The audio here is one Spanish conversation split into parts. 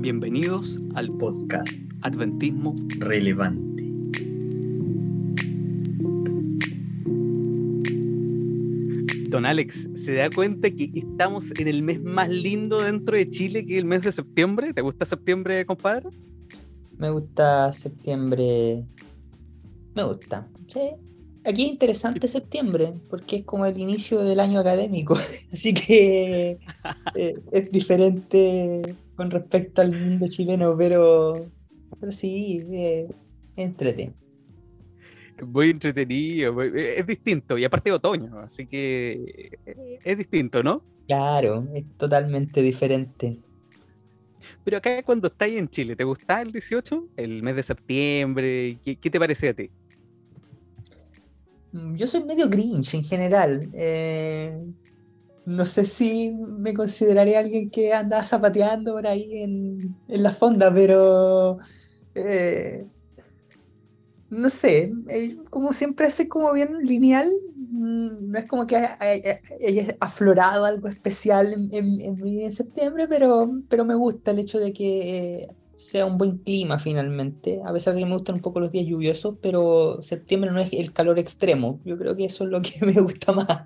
Bienvenidos al podcast Adventismo Relevante. Don Alex, ¿se da cuenta que estamos en el mes más lindo dentro de Chile que el mes de septiembre? ¿Te gusta septiembre, compadre? Me gusta septiembre. Me gusta, sí. Aquí es interesante septiembre, porque es como el inicio del año académico, así que eh, es diferente con respecto al mundo chileno, pero, pero sí, eh, entretenido. Muy entretenido, eh, es distinto, y aparte de otoño, así que eh, es distinto, ¿no? Claro, es totalmente diferente. Pero acá cuando estáis en Chile, ¿te gusta el 18? El mes de septiembre, ¿qué, qué te parece a ti? Mm, yo soy medio grinch en general. Eh, no sé si me consideraría alguien que anda zapateando por ahí en, la fonda, pero eh, no sé, eh, como siempre soy como bien lineal, mm, no es como que haya, aflorado algo especial en, en, en, septiembre, pero, pero me gusta el hecho de que sea un buen clima finalmente, a pesar de que me gustan un poco los días lluviosos, pero septiembre no es el calor extremo, yo creo que eso es lo que me gusta más.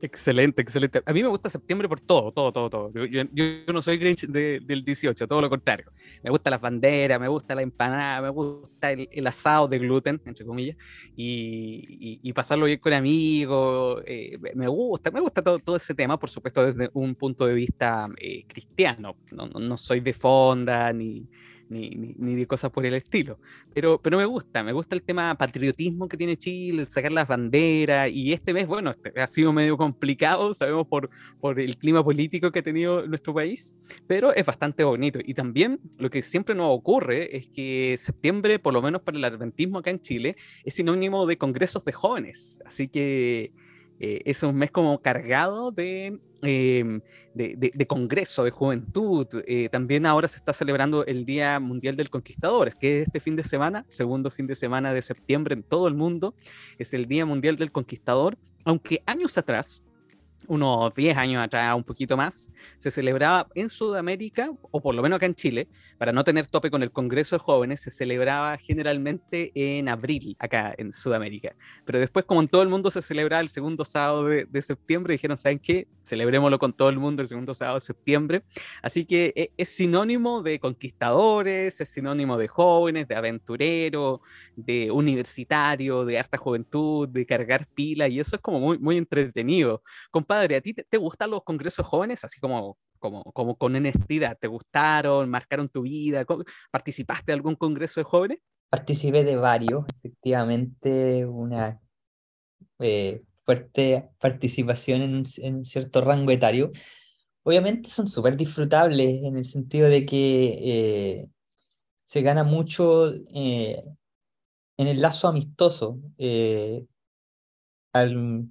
Excelente, excelente. A mí me gusta septiembre por todo, todo, todo, todo. Yo, no soy Grinch del 18, todo lo contrario. Me gusta las banderas, me gusta la empanada, me gusta el, asado de gluten, entre comillas, y, pasarlo bien con amigos. Eh, me gusta, me gusta todo, todo, ese tema, por supuesto, desde un punto de vista eh, cristiano. No, no soy de fonda ni ni, ni, de cosas por el estilo. Pero, pero me gusta, me gusta el tema patriotismo que tiene Chile, sacar las banderas, y este mes, bueno, este ha sido medio complicado, sabemos por, por el clima político que ha tenido nuestro país, pero es bastante bonito. Y también lo que siempre nos ocurre es que septiembre, por lo menos para el adventismo acá en Chile, es sinónimo de congresos de jóvenes. Así que eh, es un mes como cargado de, em, de, congreso, de juventud. Eh, también ahora se está celebrando el Día Mundial del Conquistador, que es este fin de semana, segundo fin de semana de septiembre en todo el mundo, es el Día Mundial del Conquistador, aunque años atrás unos 10 años atrás, un poquito más, se celebraba en Sudamérica, o por lo menos acá en Chile, para no tener tope con el Congreso de Jóvenes, se celebraba generalmente en abril acá en Sudamérica. Pero después, como en todo el mundo se celebraba el segundo sábado de, septiembre, dijeron, ¿saben qué? Celebrémoslo con todo el mundo el segundo sábado de septiembre. Así que e, es, sinónimo de conquistadores, es sinónimo de jóvenes, de aventureros, de universitario, de harta juventud, de cargar pila, y eso es como muy, muy entretenido. Compadre, ¿a ti te, gustan los congresos jóvenes? Así como, con honestidad, ¿te gustaron? ¿Marcaron tu vida? ¿Participaste de algún congreso de jóvenes? Participé de varios, efectivamente, una eh, fuerte participación en, en cierto rango etario. Obviamente son súper disfrutables en el sentido de que eh, se gana mucho eh, en el lazo amistoso. al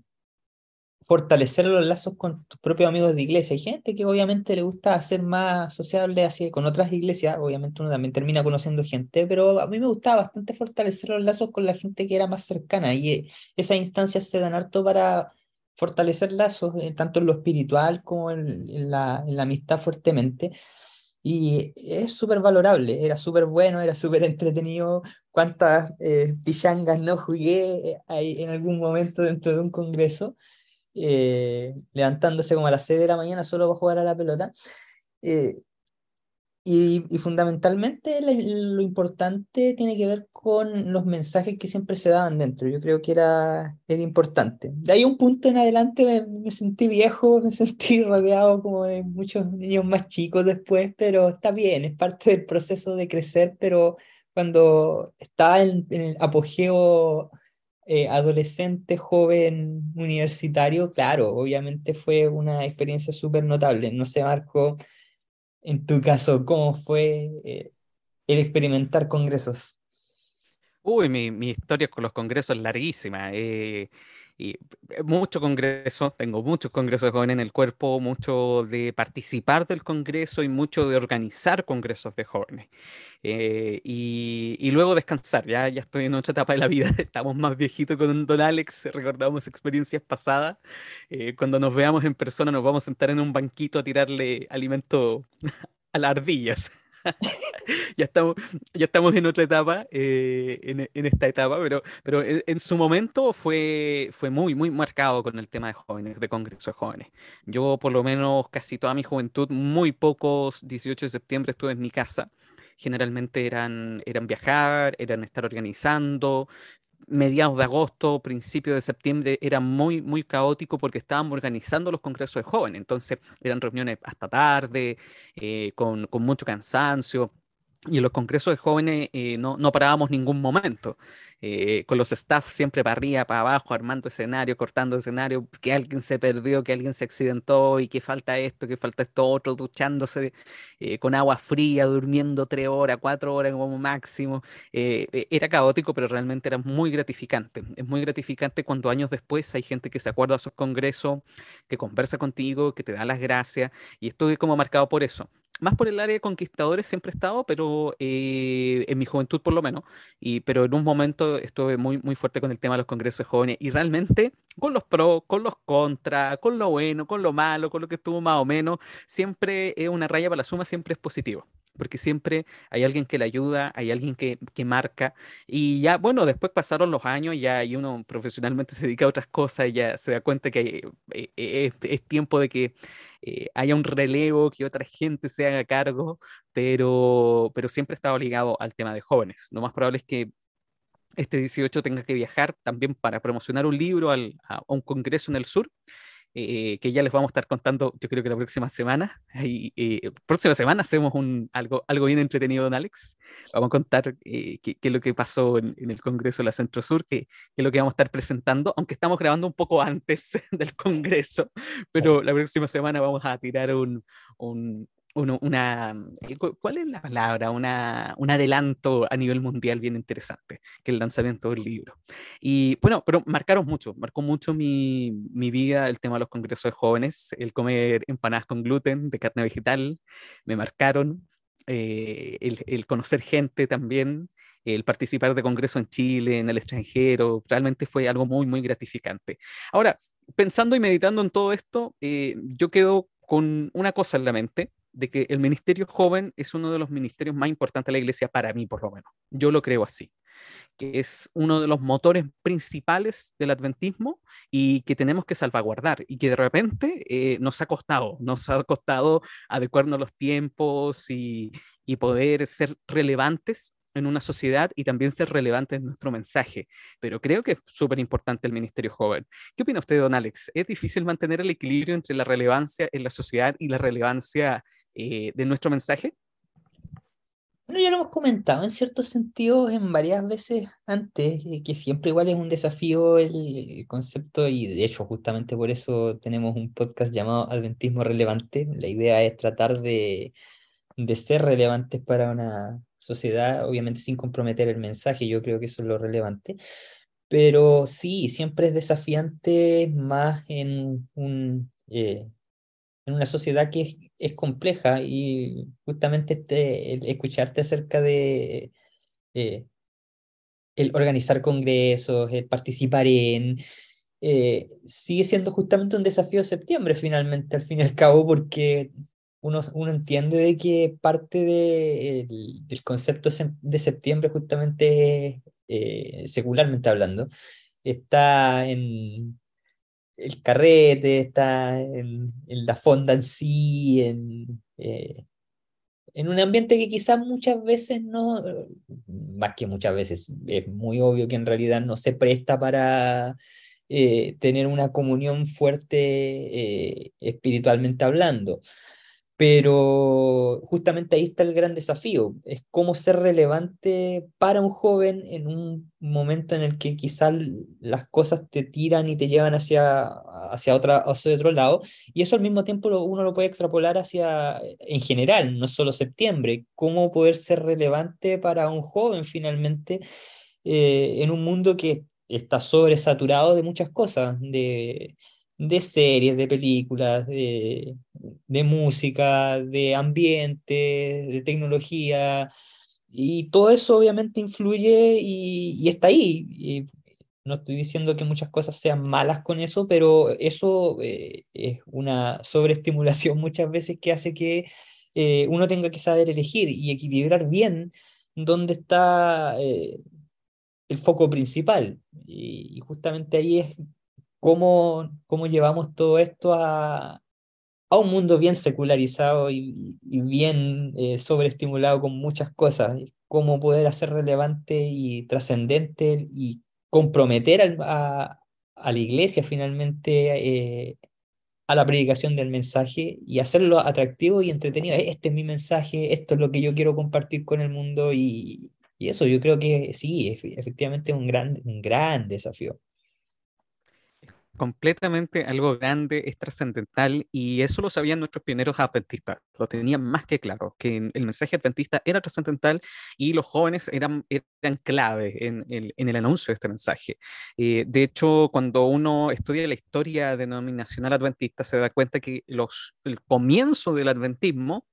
fortalecer los lazos con tus propios amigos de iglesia. Hay gente que obviamente le gusta hacer más sociable así con otras iglesias, obviamente uno también termina conociendo gente, pero a mí me gustaba bastante fortalecer los lazos con la gente que era más cercana y eh, esas instancias se dan harto para fortalecer lazos, eh, tanto en lo espiritual como en, la, en la, amistad fuertemente. Y es súper valorable, era súper bueno, era súper entretenido. ¿Cuántas eh, pichangas no jugué ahí en algún momento dentro de un congreso? Eh, levantándose como a las 6 de la mañana solo para jugar a la pelota. Eh, y, y, fundamentalmente lo, importante tiene que ver con los mensajes que siempre se daban dentro. Yo creo que era, era importante. De ahí un punto en adelante me, me, sentí viejo, me sentí rodeado como de muchos niños más chicos después, pero está bien, es parte del proceso de crecer, pero cuando está en, en el apogeo eh, adolescente, joven, universitario, claro, obviamente fue una experiencia súper notable. No sé, Marco, en tu caso, ¿cómo fue eh, el experimentar congresos? Uy, mi, mi, historia con los congresos es larguísima. Eh, y eh, mucho congreso, tengo muchos congresos de jóvenes en el cuerpo, mucho de participar del congreso y mucho de organizar congresos de jóvenes. Eh, y, luego descansar, ya, ya estoy en otra etapa de la vida, estamos más viejitos con Don Alex, recordamos experiencias pasadas, eh, cuando nos veamos en persona nos vamos a sentar en un banquito a tirarle alimento a las ardillas. ya, estamos, ya estamos en otra etapa, eh, en, en, esta etapa, pero, pero en, su momento fue, fue muy, muy marcado con el tema de jóvenes, de Congreso de Jóvenes. Yo por lo menos casi toda mi juventud, muy pocos 18 de septiembre estuve en mi casa. Generalmente eran, eran viajar, eran estar organizando, mediados de agosto, principios de septiembre era muy, muy caótico porque estábamos organizando los congresos de jóvenes. Entonces eran reuniones hasta tarde, eh, con, con, mucho cansancio. Y en los congresos de jóvenes eh, no, no parábamos ningún momento. Eh, con los staff siempre para arriba, para abajo, armando escenario, cortando escenario, que alguien se perdió, que alguien se accidentó y que falta esto, que falta esto otro, duchándose eh, con agua fría, durmiendo tres horas, cuatro horas como máximo. Eh, era caótico, pero realmente era muy gratificante. Es muy gratificante cuando años después hay gente que se acuerda de sus congresos, que conversa contigo, que te da las gracias, y estoy como marcado por eso más por el área de conquistadores siempre he estado, pero eh, en mi juventud por lo menos, y, pero en un momento estuve muy, muy fuerte con el tema de los congresos jóvenes y realmente con los pros, con los contras, con lo bueno, con lo malo, con lo que estuvo más o menos, siempre es una raya para la suma, siempre es positivo porque siempre hay alguien que le ayuda, hay alguien que, que, marca. Y ya, bueno, después pasaron los años ya y uno profesionalmente se dedica a otras cosas ya se da cuenta que eh, eh, es, tiempo de que eh, haya un relevo, que otra gente se haga cargo, pero, pero siempre estaba ligado al tema de jóvenes. Lo más probable es que este 18 tenga que viajar también para promocionar un libro al, a, un congreso en el sur. Eh, que ya les vamos a estar contando, yo creo que la próxima semana. Y, eh, próxima semana hacemos un, algo, algo bien entretenido, don Alex. Vamos a contar eh, qué, es lo que pasó en, en, el Congreso de la Centro Sur, qué, qué, es lo que vamos a estar presentando, aunque estamos grabando un poco antes del Congreso, pero la próxima semana vamos a tirar un, un, una, eh, ¿cuál es la palabra? Una, un adelanto a nivel mundial bien interesante, que el lanzamiento del libro. Y bueno, pero marcaron mucho, marcó mucho mi, mi vida el tema de los congresos de jóvenes, el comer empanadas con gluten de carne vegetal, me marcaron, eh, el, el, conocer gente también, el participar de congreso en Chile, en el extranjero, realmente fue algo muy, muy gratificante. Ahora, pensando y meditando en todo esto, eh, yo quedo con una cosa en la mente, de que el ministerio joven es uno de los ministerios más importantes de la iglesia para mí, por lo menos. Yo lo creo así, que es uno de los motores principales del adventismo y que tenemos que salvaguardar y que de repente eh, nos ha costado, nos ha costado adecuarnos a los tiempos y, y poder ser relevantes en una sociedad y también ser relevante en nuestro mensaje. Pero creo que es súper importante el Ministerio Joven. ¿Qué opina usted, don Alex? ¿Es difícil mantener el equilibrio entre la relevancia en la sociedad y la relevancia eh, de nuestro mensaje? Bueno, ya lo hemos comentado en ciertos sentidos en varias veces antes, eh, que siempre igual es un desafío el concepto y de hecho justamente por eso tenemos un podcast llamado Adventismo Relevante. La idea es tratar de, de ser relevantes para una, sociedad, obviamente sin comprometer el mensaje, yo creo que eso es lo relevante. Pero sí, siempre es desafiante más en, un, eh, en una sociedad que es, es, compleja y justamente este, escucharte acerca de eh, el organizar congresos, el participar en, eh, sigue siendo justamente un desafío de septiembre finalmente, al fin y al cabo, porque uno, uno entiende de que parte de, del concepto de septiembre, justamente eh, secularmente hablando, está en el carrete, está en, en la fonda en sí, en, eh, en un ambiente que quizás muchas veces no, más que muchas veces, es muy obvio que en realidad no se presta para eh, tener una comunión fuerte espiritualmente hablando. Pero justamente ahí está el gran desafío, es cómo ser relevante para un joven en un momento en el que quizás las cosas te tiran y te llevan hacia, hacia, otra, hacia otro lado, y eso al mismo tiempo uno lo puede extrapolar hacia, en general, no solo septiembre, cómo poder ser relevante para un joven finalmente eh, en un mundo que está sobresaturado de muchas cosas, de, de series, de películas, de, de música, de ambiente, de tecnología, y todo eso obviamente influye y, está ahí. Y no estoy diciendo que muchas cosas sean malas con eso, pero eso eh, es una sobreestimulación muchas veces que hace que eh, uno tenga que saber elegir y equilibrar bien dónde está eh, el foco principal. Y, justamente ahí es cómo, cómo llevamos todo esto a, a un mundo bien secularizado y, bien eh, sobreestimulado con muchas cosas, cómo poder hacer relevante y trascendente y comprometer a, a, la iglesia finalmente eh, a la predicación del mensaje y hacerlo atractivo y entretenido. Este es mi mensaje, esto es lo que yo quiero compartir con el mundo y, y eso yo creo que sí, efectivamente es un gran, un gran desafío completamente algo grande, es trascendental y eso lo sabían nuestros pioneros adventistas, lo tenían más que claro, que el mensaje adventista era trascendental y los jóvenes eran, eran clave en el, en el anuncio de este mensaje. Eh, de hecho, cuando uno estudia la historia denominacional adventista, se da cuenta que los, el comienzo del adventismo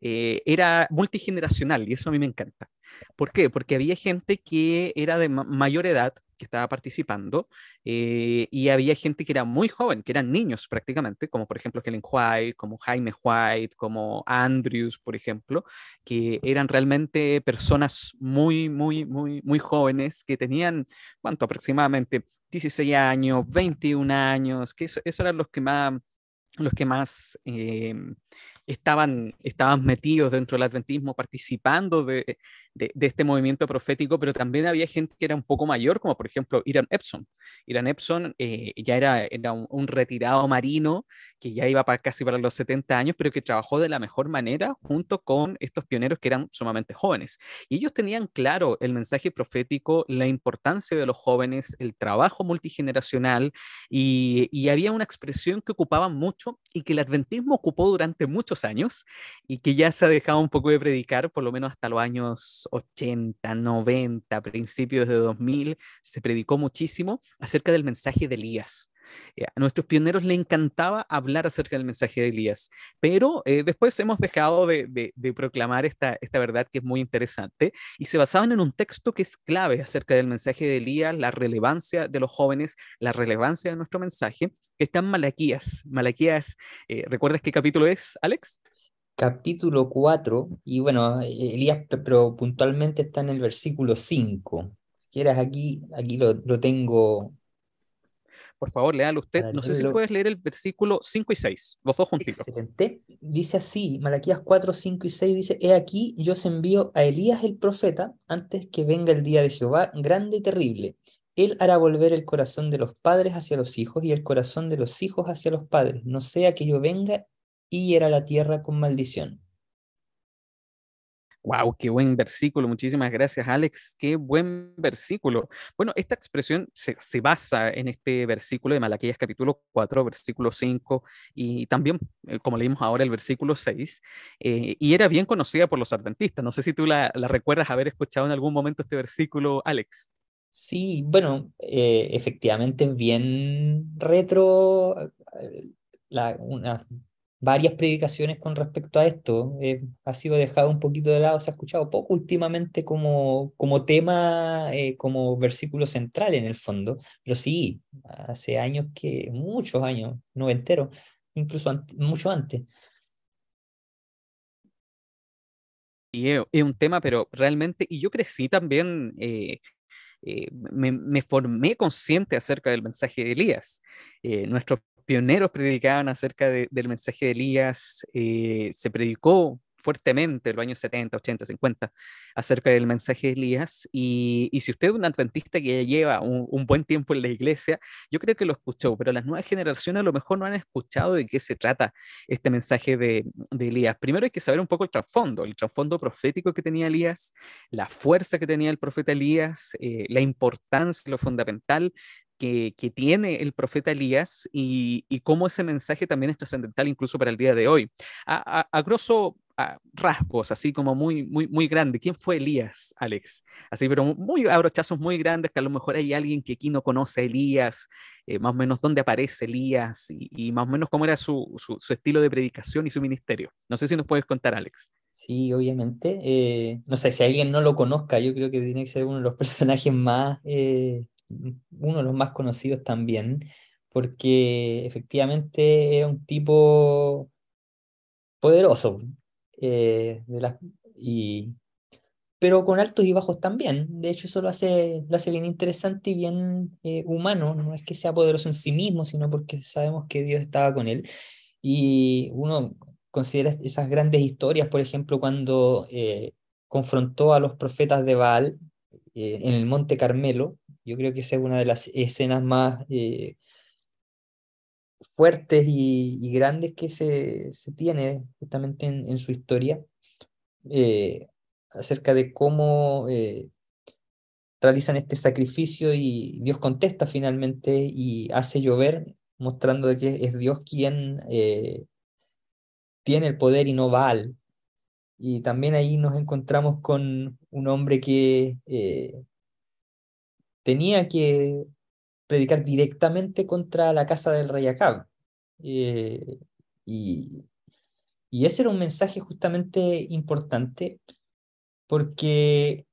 eh, era multigeneracional y eso a mí me encanta. ¿Por qué? Porque había gente que era de mayor edad, que estaba participando eh, y había gente que era muy joven, que eran niños prácticamente, como por ejemplo Helen White, como Jaime White, como Andrews, por ejemplo, que eran realmente personas muy, muy, muy, muy jóvenes que tenían, ¿cuánto? Aproximadamente 16 años, 21 años, que eso, eran los que más, los que más eh, estaban, estaban metidos dentro del adventismo, participando de, de, este movimiento profético, pero también había gente que era un poco mayor, como por ejemplo Iran Epson. Iran Epson eh, ya era, era un, retirado marino que ya iba para, casi para los 70 años, pero que trabajó de la mejor manera junto con estos pioneros que eran sumamente jóvenes. Y ellos tenían claro el mensaje profético, la importancia de los jóvenes, el trabajo multigeneracional, y, y había una expresión que ocupaban mucho y que el adventismo ocupó durante muchos años y que ya se ha dejado un poco de predicar, por lo menos hasta los años 80, 90, principios de 2000, se predicó muchísimo acerca del mensaje de Elías. Eh, a nuestros pioneros le encantaba hablar acerca del mensaje de Elías, pero eh, después hemos dejado de, proclamar esta, verdad que es muy interesante y se basaban en un texto que es clave acerca del mensaje de Elías, la relevancia de los jóvenes, la relevancia de nuestro mensaje, que está en Malaquías. Malaquías, eh, ¿recuerdas qué capítulo es, Alex? Capítulo 4, y bueno, Elías, pero puntualmente está en el versículo 5. Si quieres, aquí, aquí lo, lo tengo. Por favor, léalo usted. No sé si puedes leer el versículo 5 y 6, los dos juntitos. Excelente. Dice así, Malaquías 4, 5 y 6 dice, He aquí, yo os envío a Elías el profeta antes que venga el día de Jehová, grande y terrible. Él hará volver el corazón de los padres hacia los hijos y el corazón de los hijos hacia los padres, no sea que yo venga y era la tierra con maldición. Wow, qué buen versículo. Muchísimas gracias, Alex. Qué buen versículo. Bueno, esta expresión se, basa en este versículo de Malaquías capítulo 4, versículo 5 y también, eh, como leímos ahora, el versículo 6. Eh, y era bien conocida por los adventistas. No sé si tú la, recuerdas haber escuchado en algún momento este versículo, Alex. Sí, bueno, eh, efectivamente bien retro, la, una varias predicaciones con respecto a esto. Eh, ha sido dejado un poquito de lado, se ha escuchado poco últimamente como, como tema, eh, como versículo central en el fondo, pero sí, hace años que, muchos años, noventeros, incluso mucho antes. Y es, un tema, pero realmente, y yo crecí también, eh, me, me, formé consciente acerca del mensaje de Elías. nuestro pioneros predicaban acerca del mensaje de Elías, eh, se predicó fuertemente en los años 70, 80, 50 acerca del mensaje de Elías. Y, si usted es un adventista que ya lleva un, buen tiempo en la iglesia, yo creo que lo escuchó, pero las nuevas generaciones a lo mejor no han escuchado de qué se trata este mensaje de, Elías. Primero hay que saber un poco el trasfondo, el trasfondo profético que tenía Elías, la fuerza que tenía el profeta Elías, eh, la importancia, lo fundamental que, tiene el profeta Elías y, cómo ese mensaje también es trascendental incluso para el día de hoy. A, grosso, rasgos, así como muy, muy, muy grande. ¿Quién fue Elías, Alex? Así, pero muy abrochazos muy grandes, que a lo mejor hay alguien que aquí no conoce a Elías, eh, más o menos dónde aparece Elías y, más o menos cómo era su, su, estilo de predicación y su ministerio. No sé si nos puedes contar, Alex. Sí, obviamente. Eh, no sé, si alguien no lo conozca, yo creo que tiene que ser uno de los personajes más, eh, uno de los más conocidos también, porque efectivamente era un tipo poderoso, eh, y, pero con altos y bajos también. De hecho, eso lo hace, lo hace bien interesante y bien eh, humano. No es que sea poderoso en sí mismo, sino porque sabemos que Dios estaba con él. Y uno considera esas grandes historias, por ejemplo, cuando eh, confrontó a los profetas de Baal en el Monte Carmelo. Yo creo que esa es una de las escenas más fuertes y, grandes que se, se tiene justamente en, su historia eh, acerca de cómo eh, realizan este sacrificio y Dios contesta finalmente y hace llover, mostrando de que es Dios quien eh, tiene el poder y no Baal. Y también ahí nos encontramos con un hombre que tenía que predicar directamente contra la casa del rey Acab. Eh, y, ese era un mensaje justamente importante porque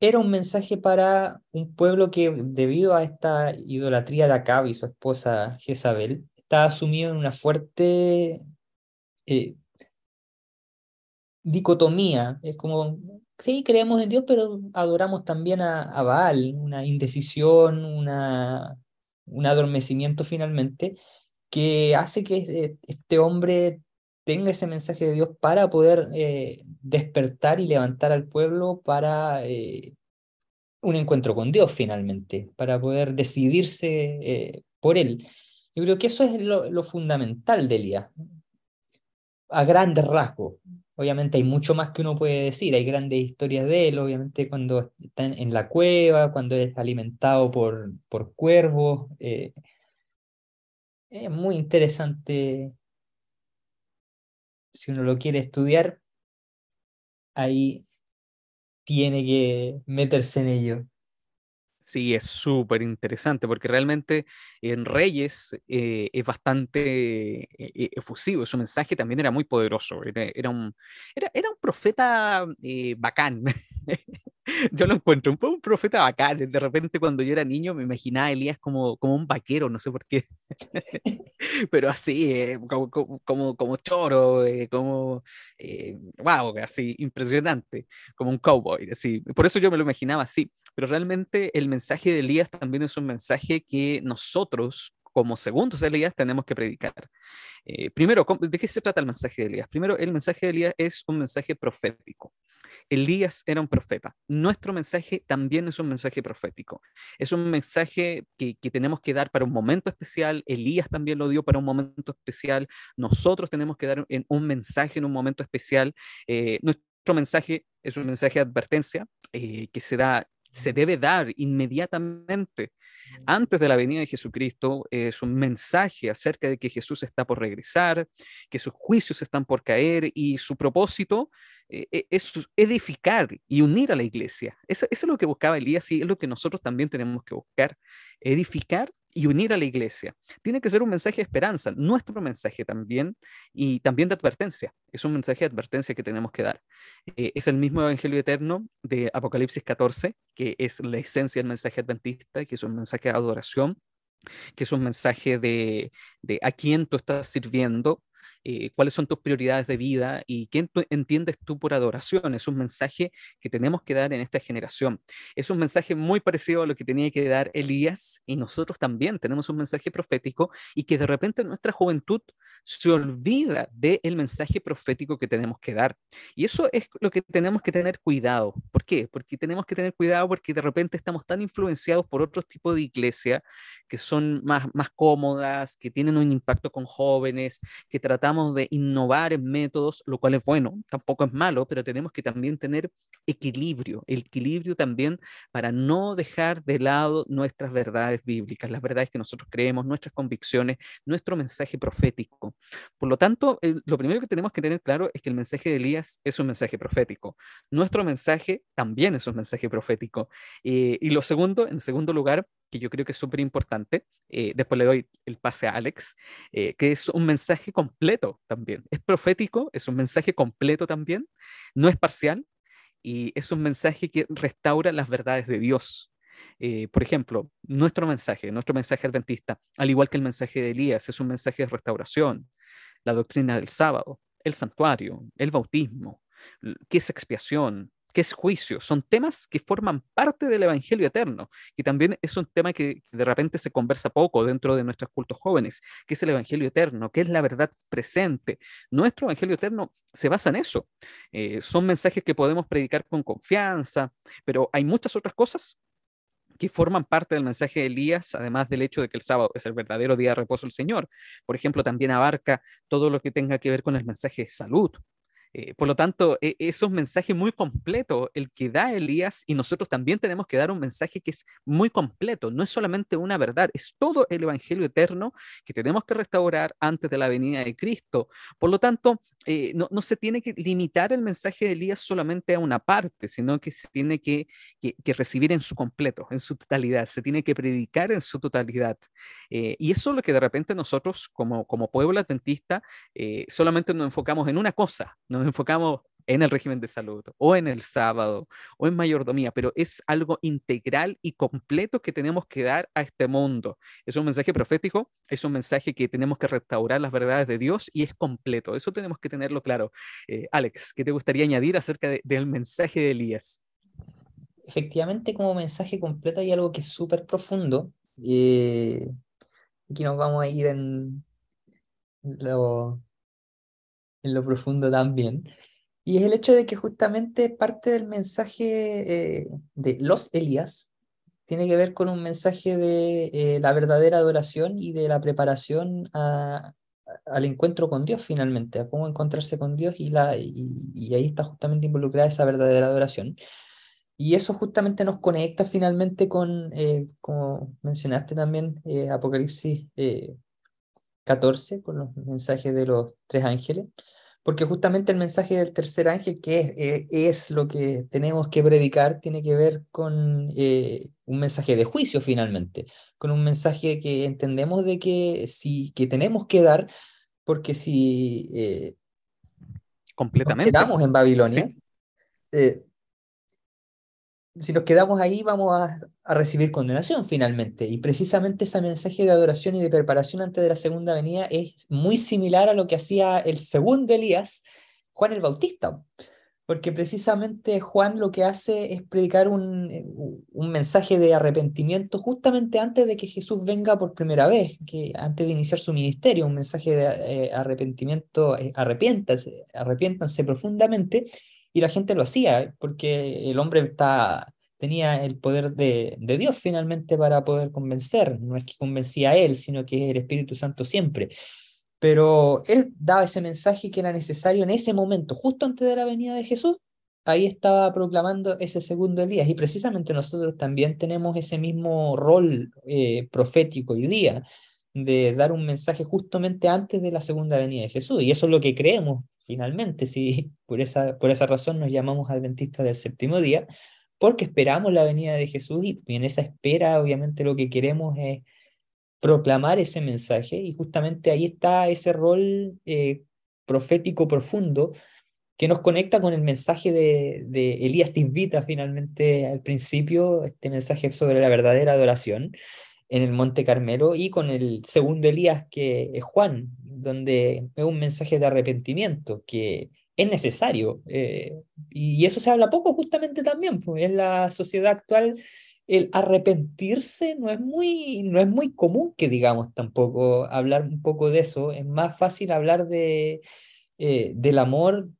era un mensaje para un pueblo que debido a esta idolatría de Acab y su esposa Jezabel, estaba sumido en una fuerte eh, dicotomía. Es como sí, creemos en Dios, pero adoramos también a, Baal, una indecisión, una, un adormecimiento finalmente, que hace que eh, este hombre tenga ese mensaje de Dios para poder eh, despertar y levantar al pueblo para eh, un encuentro con Dios finalmente, para poder decidirse por él. Yo creo que eso es lo, lo fundamental de Elías, a grandes rasgos. Obviamente hay mucho más que uno puede decir, hay grandes historias de él, obviamente cuando está en, la cueva, cuando es alimentado por, por cuervos. Eh, es muy interesante si uno lo quiere estudiar, ahí tiene que meterse en ello. Sí, es súper interesante porque realmente en Reyes eh, es bastante eh, efusivo, su mensaje también era muy poderoso, era, un, era, era, un profeta eh, bacán, yo lo encuentro un, un profeta bacán. De repente, cuando yo era niño, me imaginaba a Elías como, como un vaquero, no sé por qué. Pero así, eh, como, como, como, choro, eh, como. Eh, wow, así, impresionante. Como un cowboy, así. Por eso yo me lo imaginaba así. Pero realmente el mensaje de Elías también es un mensaje que nosotros, como segundos de Elías, tenemos que predicar. primero, ¿de qué se trata el mensaje de Elías? Primero, el mensaje de Elías es un mensaje profético. Elías era un profeta. Nuestro mensaje también es un mensaje profético. Es un mensaje que, tenemos que dar para un momento especial. Elías también lo dio para un momento especial. Nosotros tenemos que dar un mensaje en un momento especial. Eh, nuestro mensaje es un mensaje de advertencia eh, que se, da, se debe dar inmediatamente antes de la venida de Jesucristo es un mensaje acerca de que Jesús está por regresar, que sus juicios están por caer y su propósito es edificar y unir a la iglesia. Eso, es lo que buscaba Elías y es lo que nosotros también tenemos que buscar, edificar y unir a la iglesia. Tiene que ser un mensaje de esperanza, nuestro mensaje también, y también de advertencia. Es un mensaje de advertencia que tenemos que dar. Eh, es el mismo Evangelio Eterno de Apocalipsis 14, que es la esencia del mensaje adventista, que es un mensaje de adoración, que es un mensaje de, de a quién tú estás sirviendo, eh, cuáles son tus prioridades de vida y qué entiendes tú por adoración. Es un mensaje que tenemos que dar en esta generación. Es un mensaje muy parecido a lo que tenía que dar Elías y nosotros también tenemos un mensaje profético y que de repente en nuestra juventud se olvida del mensaje profético que tenemos que dar. Y eso es lo que tenemos que tener cuidado. ¿Por qué? Porque tenemos que tener cuidado porque de repente estamos tan influenciados por otros tipos de iglesia que son más, más cómodas, que tienen un impacto con jóvenes, que tratamos de innovar en métodos, lo cual es bueno, tampoco es malo, pero tenemos que también tener equilibrio, equilibrio también para no dejar de lado nuestras verdades bíblicas, las verdades que nosotros creemos, nuestras convicciones, nuestro mensaje profético. profético. Por lo tanto, lo primero que tenemos que tener claro es que el mensaje de Elías es un mensaje profético. Nuestro mensaje también es un mensaje profético. Eh, y lo segundo, en segundo lugar, que yo creo que es súper importante, eh, después le doy el pase a Alex, eh, que es un mensaje completo también. Es profético, es un mensaje completo también, no es parcial y es un mensaje que restaura las verdades de Dios. Eh, por ejemplo, nuestro mensaje, nuestro mensaje adventista, al igual que el mensaje de Elías, es un mensaje de restauración, la doctrina del sábado, el santuario, el bautismo, qué es expiación, qué es juicio. Son temas que forman parte del Evangelio eterno, y también es un tema que de repente se conversa poco dentro de nuestros cultos jóvenes, que es el Evangelio eterno, que es la verdad presente. Nuestro Evangelio eterno se basa en eso. Eh, son mensajes que podemos predicar con confianza, pero hay muchas otras cosas que forman parte del mensaje de Elías, además del hecho de que el sábado es el verdadero día de reposo del Señor. Por ejemplo, también abarca todo lo que tenga que ver con el mensaje de salud, eh, por lo tanto, e, es un mensaje muy completo el que da Elías y nosotros también tenemos que dar un mensaje que es muy completo, no es solamente una verdad, es todo el Evangelio eterno que tenemos que restaurar antes de la venida de Cristo. Por lo tanto, eh, no, se tiene que limitar el mensaje de Elías solamente a una parte, sino que se tiene que, recibir en su completo, en su totalidad, se tiene que predicar en su totalidad. Eh, y eso es lo que de repente nosotros como, como pueblo adventista solamente nos enfocamos en una cosa, enfocamos en el régimen de salud o en el sábado o en mayordomía, pero es algo integral y completo que tenemos que dar a este mundo. Es un mensaje profético, es un mensaje que tenemos que restaurar las verdades de Dios y es completo. Eso tenemos que tenerlo claro. Eh, Alex, ¿qué te gustaría añadir acerca del mensaje de Elías? Efectivamente, como mensaje completo hay algo que es súper profundo. Eh, aquí nos vamos a ir en lo, en lo profundo también. Y es el hecho de que justamente parte del mensaje eh, de los Elías tiene que ver con un mensaje de eh, la verdadera adoración y de la preparación al encuentro con Dios finalmente, a cómo encontrarse con Dios y, la, y, ahí está justamente involucrada esa verdadera adoración. Y eso justamente nos conecta finalmente con, eh, como mencionaste también, Apocalipsis 14, con los mensajes de los tres ángeles, porque justamente el mensaje del tercer ángel, que es, eh, es lo que tenemos que predicar, tiene que ver con eh, un mensaje de juicio finalmente, con un mensaje que entendemos de que, si, que tenemos que dar, porque si eh, completamente. quedamos en Babilonia, si nos quedamos ahí vamos a, recibir condenación finalmente. Y precisamente ese mensaje de adoración y de preparación antes de la segunda venida es muy similar a lo que hacía el segundo Elías, Juan el Bautista. Porque precisamente Juan lo que hace es predicar un, un mensaje de arrepentimiento justamente antes de que Jesús venga por primera vez, que antes de iniciar su ministerio, un mensaje de eh, arrepentimiento, eh, arrepiéntanse profundamente y la gente lo hacía, porque el hombre está, tenía el poder de, de, Dios finalmente para poder convencer. No es que convencía a él, sino que es el Espíritu Santo siempre. Pero él daba ese mensaje que era necesario en ese momento, justo antes de la venida de Jesús. Ahí estaba proclamando ese segundo Elías. Y precisamente nosotros también tenemos ese mismo rol eh, profético hoy día de dar un mensaje justamente antes de la segunda venida de Jesús. Y eso es lo que creemos finalmente, si por esa, por esa razón nos llamamos adventistas del séptimo día, porque esperamos la venida de Jesús y, en esa espera obviamente lo que queremos es proclamar ese mensaje y justamente ahí está ese rol eh, profético profundo que nos conecta con el mensaje de, de Elías te invita finalmente al principio, este mensaje sobre la verdadera adoración en el Monte Carmelo y con el segundo Elías que es Juan, donde es un mensaje de arrepentimiento que es necesario. Eh, y eso se habla poco justamente también, pues en la sociedad actual el arrepentirse no es muy, no es muy común que digamos tampoco hablar un poco de eso, es más fácil hablar de, eh, del amor,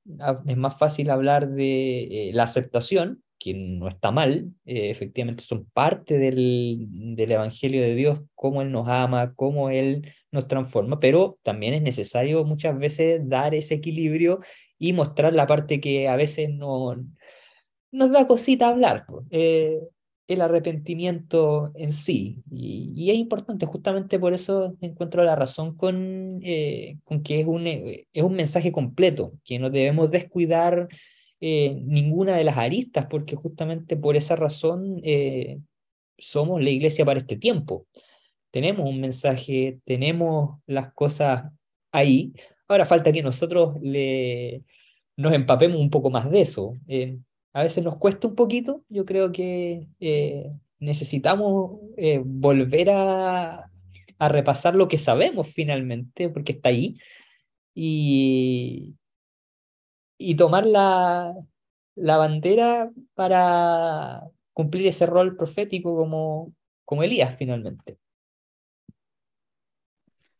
es más fácil hablar de eh, la aceptación, que no está mal, eh, efectivamente son parte del, del, Evangelio de Dios, cómo Él nos ama, cómo Él nos transforma, pero también es necesario muchas veces dar ese equilibrio y mostrar la parte que a veces no, nos da cosita hablar. Eh, el arrepentimiento en sí. Y, es importante, justamente por eso encuentro la razón con, eh, con que es un, eh, es un mensaje completo, que no debemos descuidar eh, ninguna de las aristas, porque justamente por esa razón somos la iglesia para este tiempo. Tenemos un mensaje, tenemos las cosas ahí. Ahora falta que nosotros le, nos empapemos un poco más de eso a veces nos cuesta un poquito. Yo creo que eh, necesitamos eh, volver a, repasar lo que sabemos finalmente, porque está ahí, y, y tomar la, la bandera para cumplir ese rol profético como, como Elías finalmente.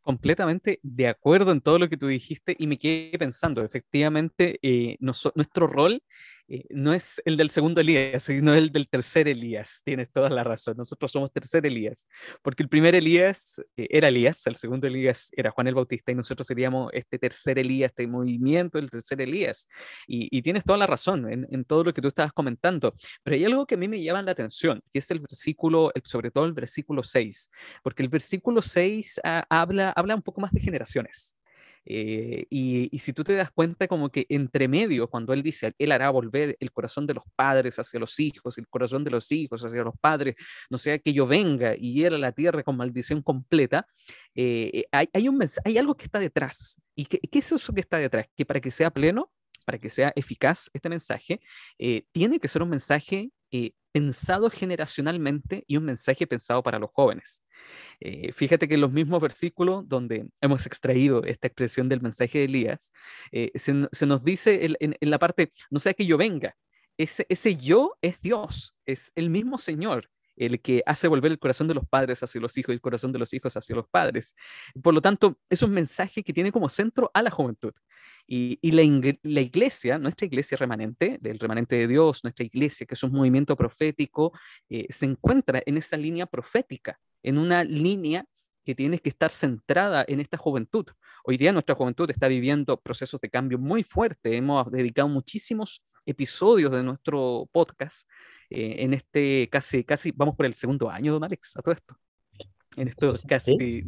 Completamente de acuerdo en todo lo que tú dijiste y me quedé pensando, efectivamente, eh, nuestro rol eh, no es el del segundo Elías, sino el del tercer Elías. Tienes toda la razón. Nosotros somos tercer Elías, porque el primer Elías eh, era Elías, el segundo Elías era Juan el Bautista y nosotros seríamos este tercer Elías, este movimiento del tercer Elías. Y, tienes toda la razón en, todo lo que tú estabas comentando. Pero hay algo que a mí me llama la atención, que es el versículo, sobre todo el versículo 6, porque el versículo 6 ah, habla, habla un poco más de generaciones. Eh, y, si tú te das cuenta, como que entre medio, cuando él dice, él hará volver el corazón de los padres hacia los hijos, el corazón de los hijos hacia los padres, no sea que yo venga y hiera la tierra con maldición completa, eh, hay, hay, un, hay algo que está detrás. ¿Y qué, qué es eso que está detrás? Que para que sea pleno, para que sea eficaz este mensaje, eh, tiene que ser un mensaje pensado generacionalmente y un mensaje pensado para los jóvenes. Eh, fíjate que en los mismos versículos donde hemos extraído esta expresión del mensaje de Elías, eh, se, nos dice en, la parte, no sea que yo venga, ese, ese yo es Dios, es el mismo Señor el que hace volver el corazón de los padres hacia los hijos y el corazón de los hijos hacia los padres. Por lo tanto, es un mensaje que tiene como centro a la juventud. Y, la, iglesia, nuestra iglesia remanente, del remanente de Dios, nuestra iglesia, que es un movimiento profético, eh, se encuentra en esa línea profética, en una línea que tiene que estar centrada en esta juventud. Hoy día nuestra juventud está viviendo procesos de cambio muy fuertes. Hemos dedicado muchísimos episodios de nuestro podcast eh, en este casi, casi, vamos por el segundo año, don Alex, a todo esto. En esto casi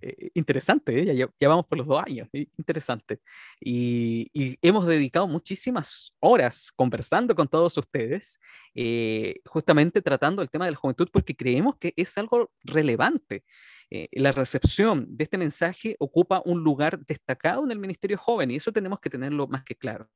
eh, interesante, ¿eh? ya, vamos por los dos años, interesante. Y, hemos dedicado muchísimas horas conversando con todos ustedes, eh, justamente tratando el tema de la juventud, porque creemos que es algo relevante. la recepción de este mensaje ocupa un lugar destacado en el Ministerio Joven y eso tenemos que tenerlo más que claro.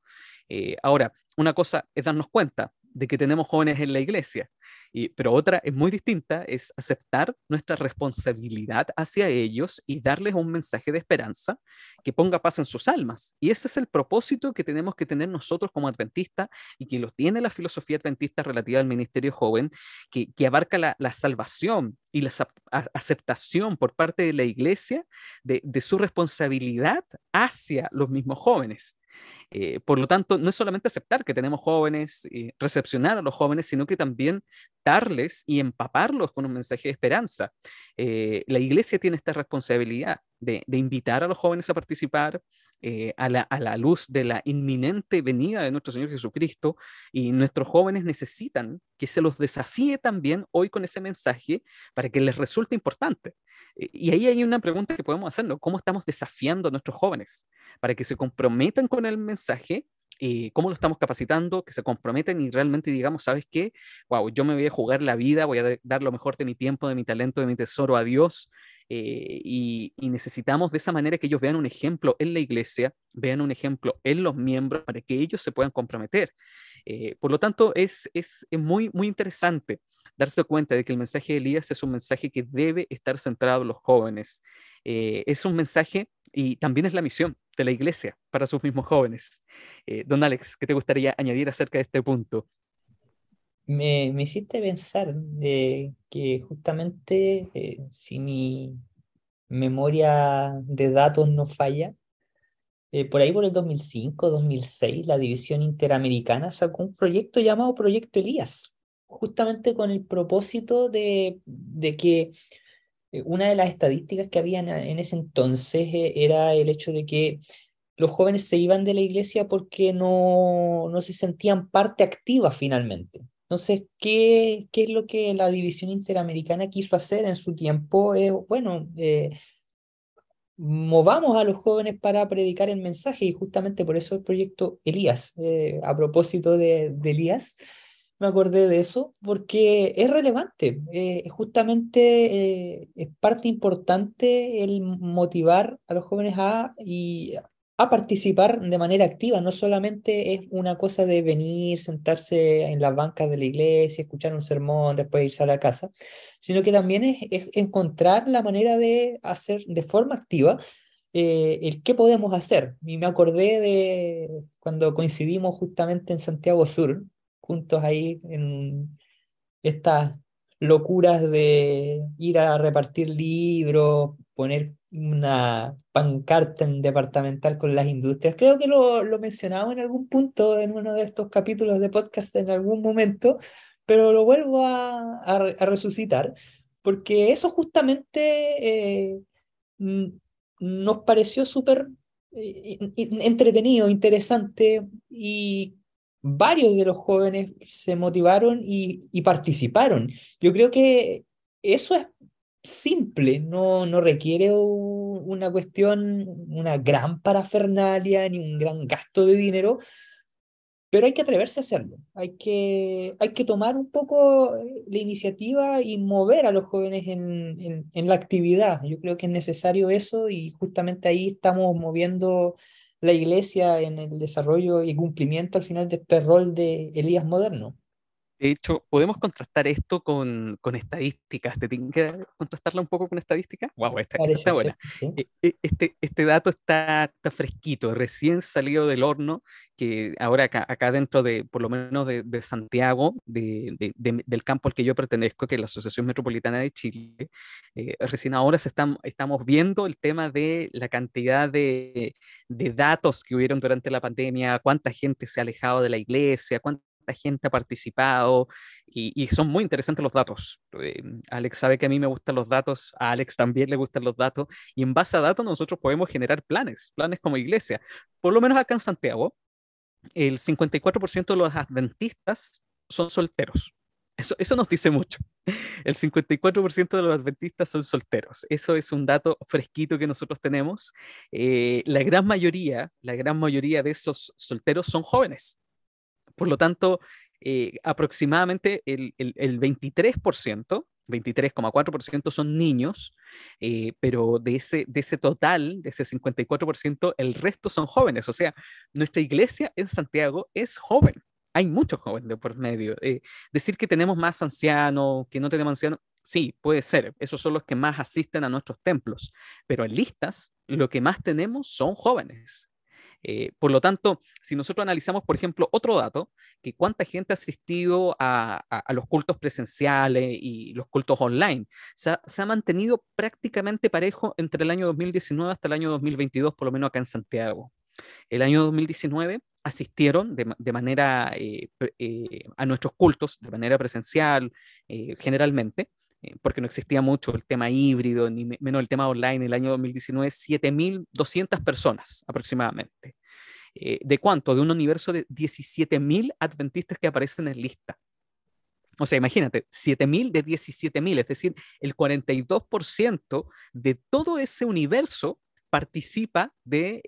ahora, una cosa es darnos cuenta, de que tenemos jóvenes en la iglesia. Y, pero otra es muy distinta, es aceptar nuestra responsabilidad hacia ellos y darles un mensaje de esperanza que ponga paz en sus almas. Y ese es el propósito que tenemos que tener nosotros como adventistas y que lo tiene la filosofía adventista relativa al ministerio joven, que, abarca la, salvación y la aceptación por parte de la iglesia de, de su responsabilidad hacia los mismos jóvenes. Eh, por lo tanto, no es solamente aceptar que tenemos jóvenes, y recepcionar a los jóvenes, sino que también darles y empaparlos con un mensaje de esperanza. Eh, la iglesia tiene esta responsabilidad de, invitar a los jóvenes a participar eh, a, la, a, la, luz de la inminente venida de nuestro Señor Jesucristo y nuestros jóvenes necesitan que se los desafíe también hoy con ese mensaje para que les resulte importante. Y ahí hay una pregunta que podemos hacernos, ¿cómo estamos desafiando a nuestros jóvenes para que se comprometan con el mensaje? Eh, ¿Cómo lo estamos capacitando? Que se comprometen y realmente digamos, ¿sabes qué? Wow, yo me voy a jugar la vida, voy a dar lo mejor de mi tiempo, de mi talento, de mi tesoro a Dios. Eh, y, necesitamos de esa manera que ellos vean un ejemplo en la iglesia, vean un ejemplo en los miembros para que ellos se puedan comprometer. Eh, por lo tanto, es, es, es muy, muy interesante darse cuenta de que el mensaje de Elías es un mensaje que debe estar centrado en los jóvenes. Eh, es un mensaje y también es la misión de la iglesia para sus mismos jóvenes. Don Alex, ¿qué te gustaría añadir acerca de este punto? Me, hiciste pensar de que justamente eh, si mi memoria de datos no falla, por ahí por el 2005, 2006, la División Interamericana sacó un proyecto llamado Proyecto Elías justamente con el propósito de, que eh, una de las estadísticas que había en ese entonces eh, era el hecho de que los jóvenes se iban de la iglesia porque no, no se sentían parte activa finalmente. Entonces, ¿qué, ¿qué es lo que la División Interamericana quiso hacer en su tiempo? bueno, eh, movamos a los jóvenes para predicar el mensaje y justamente por eso el proyecto Elías, eh, a propósito de, Elías, me acordé de eso porque es relevante, eh, justamente es parte importante el motivar a los jóvenes a, a participar de manera activa. No solamente es una cosa de venir, sentarse en las bancas de la iglesia, escuchar un sermón, después irse a la casa, sino que también es, encontrar la manera de hacer de forma activa eh, el qué podemos hacer. Y me acordé de cuando coincidimos justamente en Santiago Sur, juntos ahí en estas locuras de ir a repartir libros, poner una pancarta en departamental con las industrias. Creo que lo, lo mencionaba en algún punto en uno de estos capítulos de podcast en algún momento, pero lo vuelvo a, a, resucitar, porque eso justamente eh, nos pareció súper eh, entretenido, interesante y varios de los jóvenes se motivaron y, y participaron. Yo creo que eso es simple, no, no requiere una cuestión, una gran parafernalia ni un gran gasto de dinero, pero hay que atreverse a hacerlo. Hay que, hay que tomar un poco eh, la iniciativa y mover a los jóvenes en, en, en la actividad. Yo creo que es necesario eso y justamente ahí estamos moviendo la iglesia en el desarrollo y cumplimiento al final de este rol de Elías moderno. De hecho, podemos contrastar esto con, con estadísticas. ¿Te tienen que contrastarla un poco con estadísticas? ¡Wow! Esta, está buena. E, e, este, este dato está, está, fresquito, recién salido del horno, que ahora acá, acá dentro de, por lo menos de, de Santiago, de, de, del campo al que yo pertenezco, que es la Asociación Metropolitana de Chile, eh, recién ahora se están, estamos viendo el tema de la cantidad de, datos que hubieron durante la pandemia, cuánta gente se ha alejado de la iglesia, cuánta gente ha participado y, son muy interesantes los datos. Eh, Alex sabe que a mí me gustan los datos, a Alex también le gustan los datos y en base a datos nosotros podemos generar planes, planes como iglesia. Por lo menos acá en Santiago, el 54% de los adventistas son solteros. Eso, eso, nos dice mucho. El 54% de los adventistas son solteros. Eso es un dato fresquito que nosotros tenemos. Eh, la gran mayoría, la gran mayoría de esos solteros son jóvenes. Por lo tanto, eh, aproximadamente el, el, 23%, 23,4% son niños, eh, pero de ese, de ese total, de ese 54%, el resto son jóvenes. O sea, nuestra iglesia en Santiago es joven. Hay muchos jóvenes de por medio. Eh, decir que tenemos más ancianos, que no tenemos ancianos, sí, puede ser. Esos son los que más asisten a nuestros templos. Pero en listas, lo que más tenemos son jóvenes. Eh, por lo tanto, si nosotros analizamos, por ejemplo, otro dato, que cuánta gente ha asistido a, los cultos presenciales y los cultos online, se ha, mantenido prácticamente parejo entre el año 2019 hasta el año 2022, por lo menos acá en Santiago. El año 2019 asistieron de, manera eh, eh, a nuestros cultos de manera presencial generalmente porque no existía mucho el tema híbrido, ni menos el tema online en el año 2019, 7.200 personas aproximadamente. Eh, ¿De cuánto? De un universo de 17.000 adventistas que aparecen en lista. O sea, imagínate, 7.000 de 17.000, es decir, el 42% de todo ese universo participa de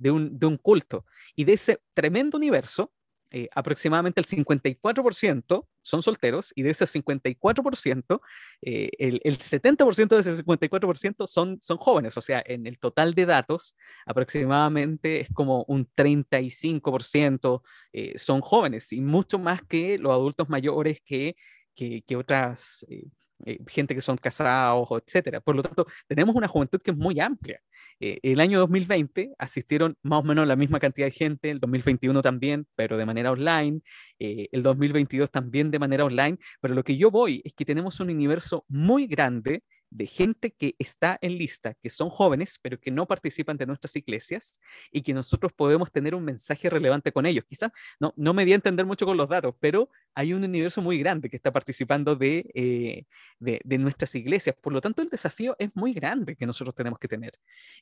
un culto. Y de ese tremendo universo, eh, aproximadamente el 54% son solteros y de ese 54%, eh, el, el, 70% de ese 54% son, son jóvenes. O sea, en el total de datos, aproximadamente es como un 35% eh, son jóvenes y mucho más que los adultos mayores que, que, que otras eh, gente que son casados, etcétera. Por lo tanto, tenemos una juventud que es muy amplia. Eh, el año 2020 asistieron más o menos la misma cantidad de gente, el 2021 también, pero de manera online, eh, el 2022 también de manera online, pero lo que yo voy es que tenemos un universo muy grande de gente que está en lista, que son jóvenes, pero que no participan de nuestras iglesias y que nosotros podemos tener un mensaje relevante con ellos. Quizás no, no me di a entender mucho con los datos, pero hay un universo muy grande que está participando de, eh, de, nuestras iglesias. Por lo tanto, el desafío es muy grande que nosotros tenemos que tener.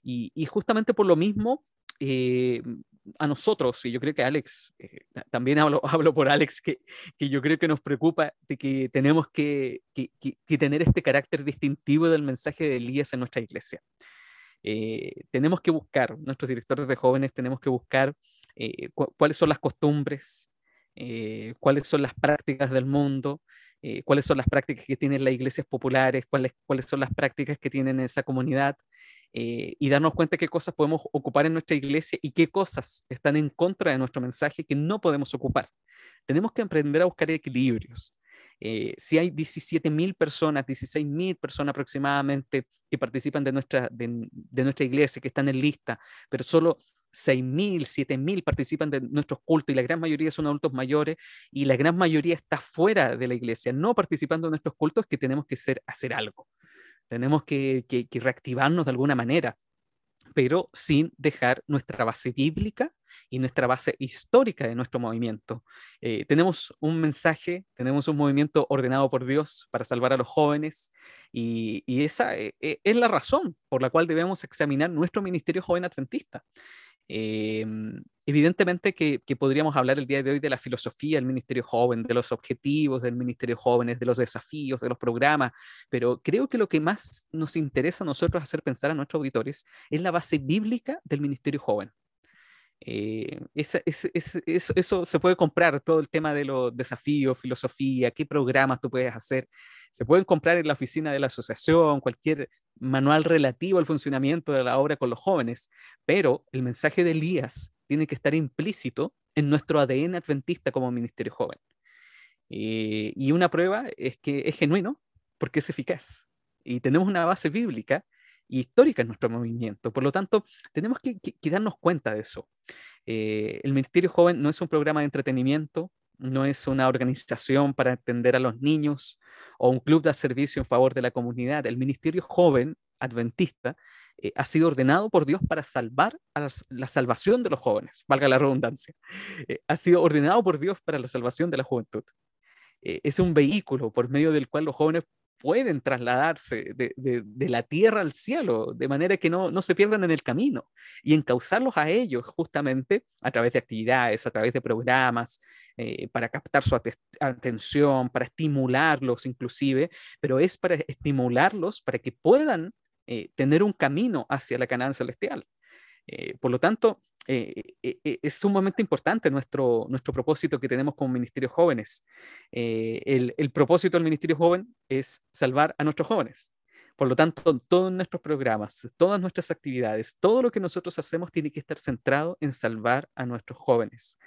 Y, justamente por lo mismo, eh, a nosotros, y yo creo que Alex, eh, también hablo, hablo por Alex, que, que, yo creo que nos preocupa de que tenemos que, que, que, tener este carácter distintivo del mensaje de Elías en nuestra iglesia. Eh, tenemos que buscar, nuestros directores de jóvenes tenemos que buscar eh, cuáles son las costumbres, cuáles son las prácticas del mundo, cuáles son las prácticas que tienen las iglesias populares, cuáles, cuáles son las prácticas que tienen esa comunidad, eh, y darnos cuenta qué cosas podemos ocupar en nuestra iglesia y qué cosas están en contra de nuestro mensaje que no podemos ocupar. Tenemos que aprender a buscar equilibrios. Eh, si hay 17.000 personas, 16.000 personas aproximadamente que participan de nuestra, de, de, nuestra iglesia, que están en lista, pero solo 6.000, 7.000 participan de nuestros cultos y la gran mayoría son adultos mayores y la gran mayoría está fuera de la iglesia, no participando en nuestros cultos, que tenemos que ser, hacer algo. Tenemos que, reactivarnos de alguna manera, pero sin dejar nuestra base bíblica y nuestra base histórica de nuestro movimiento. Eh, tenemos un mensaje, tenemos un movimiento ordenado por Dios para salvar a los jóvenes y, esa eh, eh, es la razón por la cual debemos examinar nuestro ministerio joven adventista. Em, evidentemente que, podríamos hablar el día de hoy de la filosofía del Ministerio Joven, de los objetivos del Ministerio Jóvenes, de los desafíos, de los programas, pero creo que lo que más nos interesa a nosotros hacer pensar a nuestros auditores es la base bíblica del Ministerio Joven. Eh, eso, se puede comprar, todo el tema de los desafíos, filosofía, qué programas tú puedes hacer. Se pueden comprar en la oficina de la asociación, cualquier manual relativo al funcionamiento de la obra con los jóvenes, pero el mensaje de Elías tiene que estar implícito en nuestro ADN adventista como ministerio joven. Eh, y una prueba es que es genuino porque es eficaz. Y tenemos una base bíblica histórica en nuestro movimiento. Por lo tanto, tenemos que, darnos cuenta de eso. Eh, el Ministerio Joven no es un programa de entretenimiento, no es una organización para atender a los niños o un club de servicio en favor de la comunidad. El Ministerio Joven Adventista eh, ha sido ordenado por Dios para salvar la, salvación de los jóvenes, valga la redundancia. Eh, ha sido ordenado por Dios para la salvación de la juventud. es un vehículo por medio del cual los jóvenes pueden trasladarse de, la tierra al cielo, de manera que no, se pierdan en el camino y encauzarlos a ellos justamente a través de actividades, a través de programas, eh, para captar su atención, para estimularlos inclusive, pero es para estimularlos para que puedan eh, tener un camino hacia la Canaán celestial. Eh, por lo tanto, eh, eh, eh, es sumamente importante nuestro, nuestro propósito que tenemos como Ministerio Jóvenes. el, el, propósito del Ministerio Joven es salvar a nuestros jóvenes. Por lo tanto, todos nuestros programas, todas nuestras actividades, todo lo que nosotros hacemos tiene que estar centrado en salvar a nuestros jóvenes.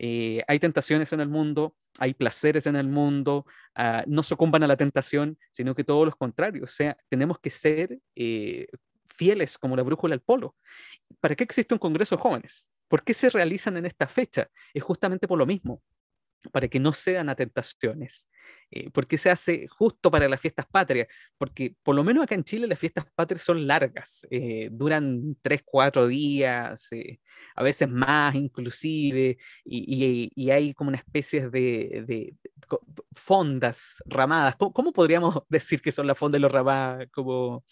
hay tentaciones en el mundo, hay placeres en el mundo, uh, no sucumban a la tentación, sino que todo lo contrario. O sea, tenemos que ser fieles como la brújula al polo. ¿Para qué existe un Congreso de Jóvenes? ¿Por qué se realizan en esta fecha? Es justamente por lo mismo, para que no sean a tentaciones. Eh, ¿Por qué se hace justo para las fiestas patrias? Porque por lo menos acá en Chile las fiestas patrias son largas, eh, duran tres, cuatro días, eh, a veces más inclusive, y, hay como una especie de, fondas, ramadas. ¿Cómo, podríamos decir que son las fondas y los ramadas? Como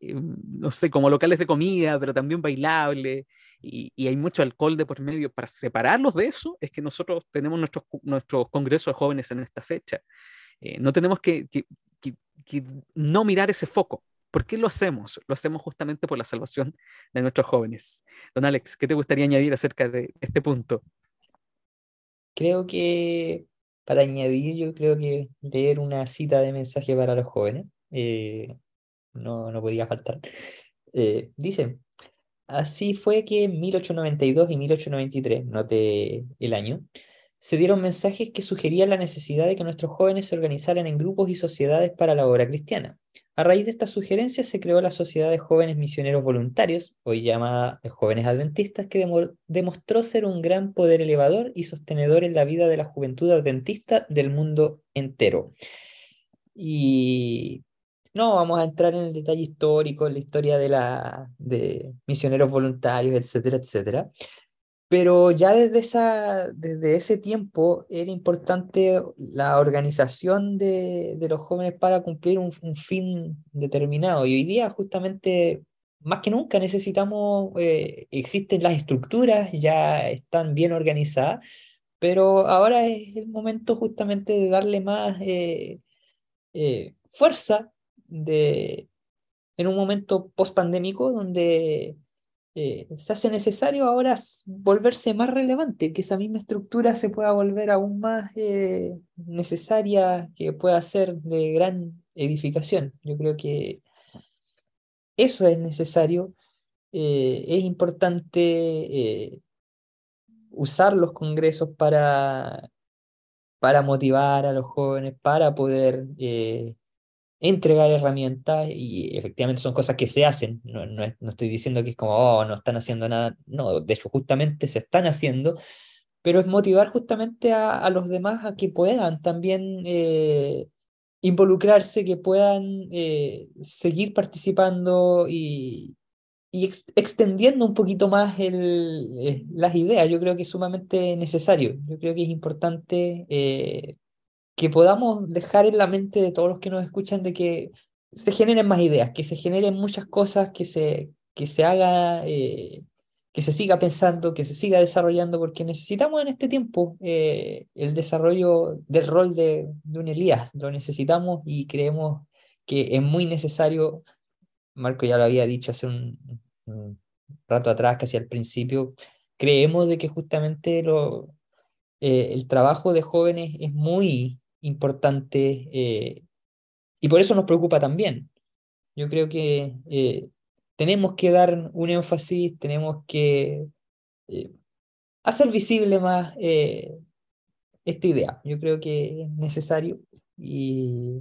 eh, no sé, como locales de comida, pero también bailable, y, hay mucho alcohol de por medio. Para separarlos de eso, es que nosotros tenemos nuestros, nuestros congresos de jóvenes en esta fecha. Eh, no tenemos que, que, no mirar ese foco. ¿Por qué lo hacemos? Lo hacemos justamente por la salvación de nuestros jóvenes. Don Alex, ¿qué te gustaría añadir acerca de este punto? Creo que para añadir, yo creo que leer una cita de mensaje para los jóvenes. Eh, no, no podía faltar. Eh, dice, así fue que en 1892 y 1893, note el año, se dieron mensajes que sugerían la necesidad de que nuestros jóvenes se organizaran en grupos y sociedades para la obra cristiana. A raíz de estas sugerencias se creó la Sociedad de Jóvenes Misioneros Voluntarios, hoy llamada Jóvenes Adventistas, que demostró ser un gran poder elevador y sostenedor en la vida de la juventud adventista del mundo entero. Y no vamos a entrar en el detalle histórico, en la historia de, la, de misioneros voluntarios, etcétera, etcétera. Pero ya desde, esa, desde ese tiempo era importante la organización de, de los jóvenes para cumplir un, un, fin determinado. Y hoy día justamente más que nunca necesitamos, eh, existen las estructuras, ya están bien organizadas, pero ahora es el momento justamente de darle más eh, eh, fuerza de, en un momento post-pandémico donde se hace necesario ahora volverse más relevante, que esa misma estructura se pueda volver aún más necesaria, que pueda ser de gran edificación. Yo creo que eso es necesario. Eh, es importante eh, usar los congresos para, para motivar a los jóvenes, para poder eh, entregar herramientas y efectivamente son cosas que se hacen. No, no, estoy diciendo que es como, oh, no están haciendo nada. No, de hecho justamente se están haciendo, pero es motivar justamente a, los demás a que puedan también involucrarse, que puedan eh, seguir participando y, extendiendo un poquito más el, eh, las ideas. Yo creo que es sumamente necesario. Yo creo que es importante eh, que podamos dejar en la mente de todos los que nos escuchan de que se generen más ideas, que se generen muchas cosas, que se, que se haga que se siga pensando, que se siga desarrollando, porque necesitamos en este tiempo eh, el desarrollo del rol de, un Elías, lo necesitamos y creemos que es muy necesario, Marco ya lo había dicho hace un, rato atrás, casi al principio, creemos de que justamente lo, eh, el trabajo de jóvenes es muy importante eh, y por eso nos preocupa también. Yo creo que tenemos que dar un énfasis, tenemos que eh, hacer visible más eh, esta idea. Yo creo que es necesario y,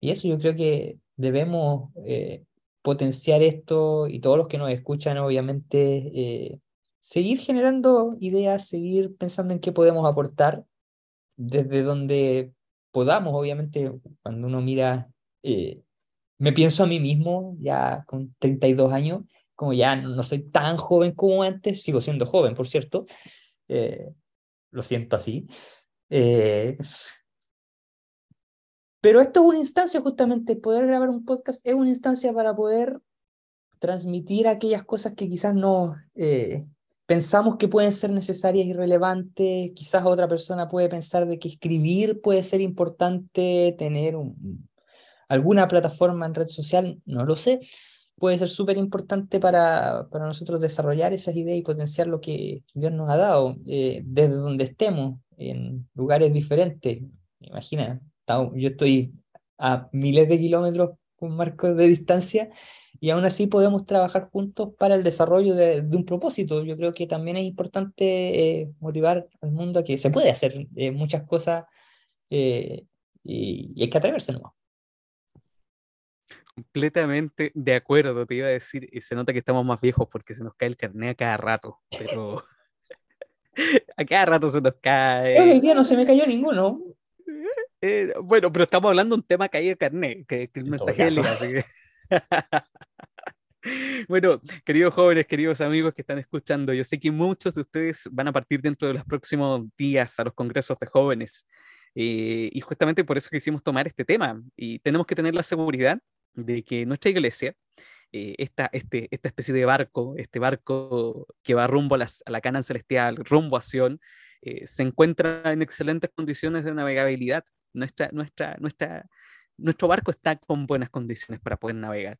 eso yo creo que debemos eh, potenciar esto y todos los que nos escuchan, obviamente, seguir generando ideas, seguir pensando en qué podemos aportar desde donde podamos, obviamente, cuando uno mira me pienso a mí mismo, ya con 32 años, como ya no soy tan joven como antes, sigo siendo joven, por cierto, eh, lo siento así. Eh, pero esto es una instancia, justamente, poder grabar un podcast es una instancia para poder transmitir aquellas cosas que quizás no eh, pensamos que pueden ser necesarias y relevantes, quizás otra persona puede pensar de que escribir puede ser importante, tener un, alguna plataforma en red social, no lo sé, puede ser súper importante para, para, nosotros desarrollar esas ideas y potenciar lo que Dios nos ha dado eh, desde donde estemos, en lugares diferentes. Imagina, yo estoy a miles de kilómetros con marcos de distancia y aún así podemos trabajar juntos para el desarrollo de, un propósito. Yo creo que también es importante eh, motivar al mundo a que se puede hacer eh, muchas cosas y, y, hay que atreverse nomás. Completamente de acuerdo, te iba a decir, y se nota que estamos más viejos porque se nos cae el carnet a cada rato, pero a cada rato se nos cae. Hoy día no se me cayó ninguno. Eh, bueno, pero estamos hablando de un tema caído de carnet, que, el mensaje de Bueno, queridos jóvenes, queridos amigos que están escuchando, yo sé que muchos de ustedes van a partir dentro de los próximos días a los congresos de jóvenes. Eh, y justamente por eso quisimos tomar este tema. Y tenemos que tener la seguridad de que nuestra iglesia, eh, esta, este, esta especie de barco, este barco que va rumbo a, las, a la Cana Celestial, rumbo a Sion, eh, se encuentra en excelentes condiciones de navegabilidad. Nuestra, nuestra, nuestra, nuestro barco está con buenas condiciones para poder navegar.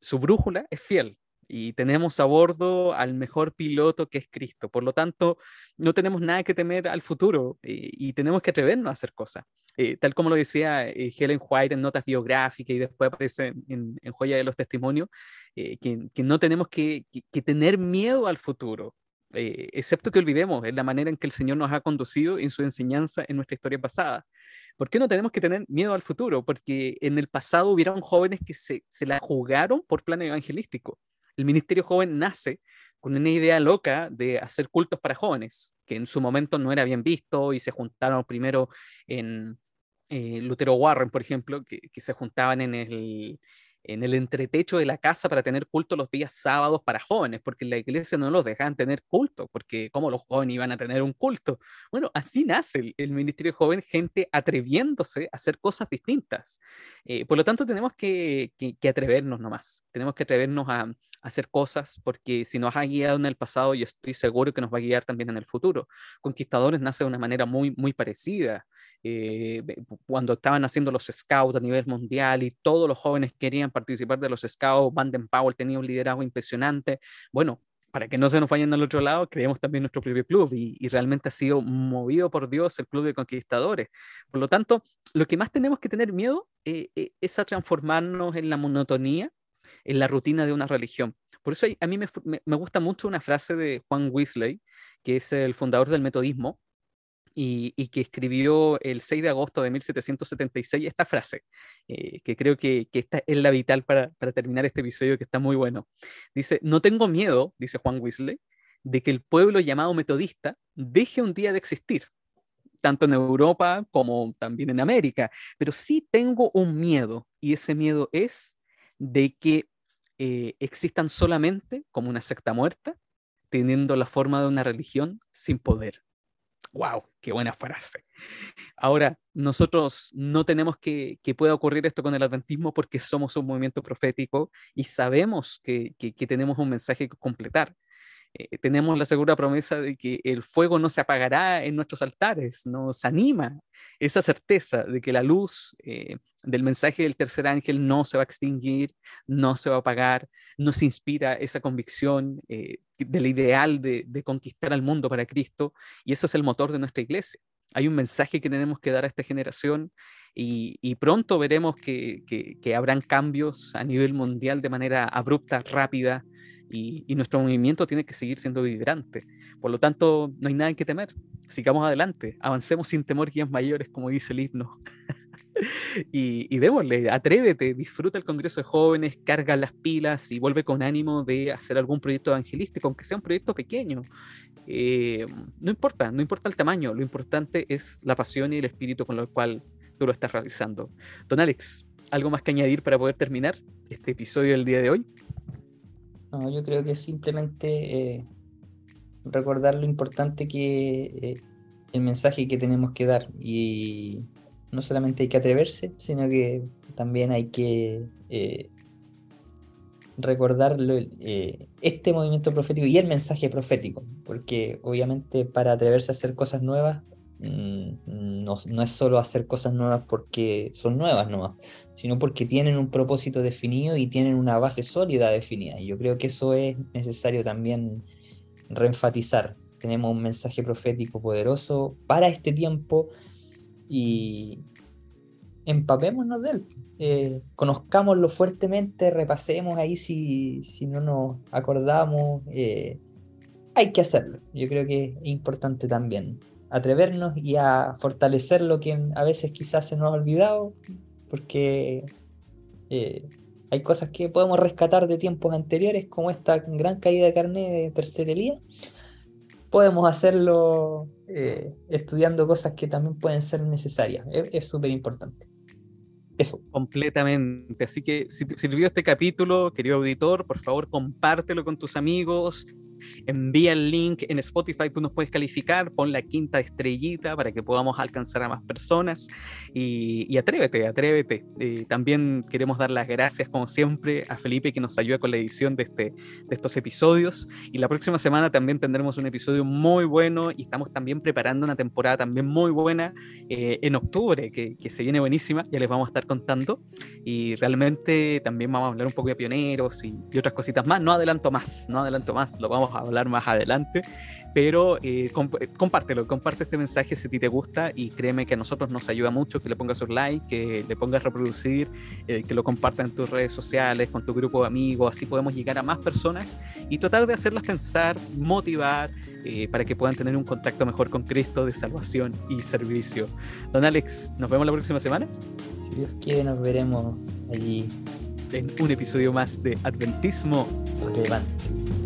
Su brújula es fiel, y tenemos a bordo al mejor piloto que es Cristo. Por lo tanto, no tenemos nada que temer al futuro eh, y tenemos que atrevernos a hacer cosas. Eh, tal como lo decía eh, Helen White en notas biográficas y después aparece en, Joya de los Testimonios, que, no tenemos que, tener miedo al futuro, excepto que olvidemos en la manera en que el Señor nos ha conducido en su enseñanza en nuestra historia pasada. ¿Por qué no tenemos que tener miedo al futuro? Porque en el pasado hubieron jóvenes que se, se la jugaron por plan evangelístico el Ministerio Joven nace con una idea loca de hacer cultos para jóvenes, que en su momento no era bien visto y se juntaron primero en eh, Lutero Warren, por ejemplo, que, se juntaban en el, en el entretecho de la casa para tener culto los días sábados para jóvenes, porque la iglesia no los dejaban tener culto, porque ¿cómo los jóvenes iban a tener un culto? Bueno, así nace el, Ministerio Joven, gente atreviéndose a hacer cosas distintas. Eh, por lo tanto, tenemos que, que, atrevernos nomás, tenemos que atrevernos a, hacer cosas, porque si nos ha guiado en el pasado, yo estoy seguro que nos va a guiar también en el futuro. Conquistadores nace de una manera muy, muy parecida. Eh, cuando estaban haciendo los scouts a nivel mundial y todos los jóvenes querían participar de los scouts, Vanden Powell tenía un liderazgo impresionante. Bueno, para que no se nos vayan al otro lado, creemos también nuestro propio club y, realmente ha sido movido por Dios el club de conquistadores. Por lo tanto, lo que más tenemos que tener miedo eh, eh, es a transformarnos en la monotonía, en la rutina de una religión. Por eso a mí me, me gusta mucho una frase de Juan Weasley, que es el fundador del metodismo, y, que escribió el 6 de agosto de 1776 esta frase, eh, que creo que, que, esta es la vital para, para, terminar este episodio que está muy bueno. Dice, no tengo miedo, dice Juan Weasley, de que el pueblo llamado metodista deje un día de existir, tanto en Europa como también en América, pero sí tengo un miedo, y ese miedo es de que eh, existan solamente como una secta muerta, teniendo la forma de una religión sin poder. ¡Wow! ¡Qué buena frase! Ahora, nosotros no tenemos que, que pueda ocurrir esto con el adventismo porque somos un movimiento profético y sabemos que, que, que tenemos un mensaje que completar. Eh, tenemos la segura promesa de que el fuego no se apagará en nuestros altares, nos anima esa certeza de que la luz eh, del mensaje del tercer ángel no se va a extinguir, no se va a apagar, nos inspira esa convicción eh, del ideal de, conquistar al mundo para Cristo y ese es el motor de nuestra iglesia. Hay un mensaje que tenemos que dar a esta generación y, pronto veremos que, que habrán cambios a nivel mundial de manera abrupta, rápida, y, nuestro movimiento tiene que seguir siendo vibrante. Por lo tanto, no hay nada que temer. Sigamos adelante, avancemos sin temor guías mayores, como dice el himno. y, y démosle, atrévete, disfruta el Congreso de Jóvenes, carga las pilas y vuelve con ánimo de hacer algún proyecto evangelístico, aunque sea un proyecto pequeño. Eh, no importa, no importa el tamaño, lo importante es la pasión y el espíritu con el cual tú lo estás realizando. Don Alex, ¿algo más que añadir para poder terminar este episodio del día de hoy? No, yo creo que simplemente eh, recordar lo importante que eh, el mensaje que tenemos que dar. Y no solamente hay que atreverse, sino que también hay que eh, recordar este movimiento profético y el mensaje profético. Porque obviamente para atreverse a hacer cosas nuevas Mm, no, no, es solo hacer cosas nuevas porque son nuevas nomás, sino porque tienen un propósito definido y tienen una base sólida definida. Y yo creo que eso es necesario también reenfatizar. Tenemos un mensaje profético poderoso para este tiempo y empapémonos de él. Eh, conozcámoslo fuertemente, repasemos ahí si, si no nos acordamos. Eh, hay que hacerlo. Yo creo que es importante también atrevernos y a fortalecer lo que a veces quizás se nos ha olvidado, porque eh, hay cosas que podemos rescatar de tiempos anteriores, como esta gran caída de carne de tercerelía. Podemos hacerlo eh, estudiando cosas que también pueden ser necesarias. Es súper importante. Eso. Completamente. Así que si te sirvió este capítulo, querido auditor, por favor compártelo con tus amigos, envía el link en Spotify, tú nos puedes calificar, pon la quinta estrellita para que podamos alcanzar a más personas y, atrévete, atrévete. Eh, también queremos dar las gracias, como siempre, a Felipe que nos ayuda con la edición de, este, de estos episodios y la próxima semana también tendremos un episodio muy bueno y estamos también preparando una temporada también muy buena eh, en octubre que, que se viene buenísima, ya les vamos a estar contando y realmente también vamos a hablar un poco de pioneros y, y otras cositas más. No adelanto más, no adelanto más, lo vamos a hablar más adelante, pero eh, compártelo, comparte este mensaje si a ti te gusta y créeme que a nosotros nos ayuda mucho que le pongas un like, que le pongas reproducir, eh, que lo compartas en tus redes sociales, con tu grupo de amigos, así podemos llegar a más personas y tratar de hacerlas pensar, motivar, eh, para que puedan tener un contacto mejor con Cristo de salvación y servicio. Don Alex, nos vemos la próxima semana. Si Dios quiere, nos veremos allí en un episodio más de Adventismo relevante.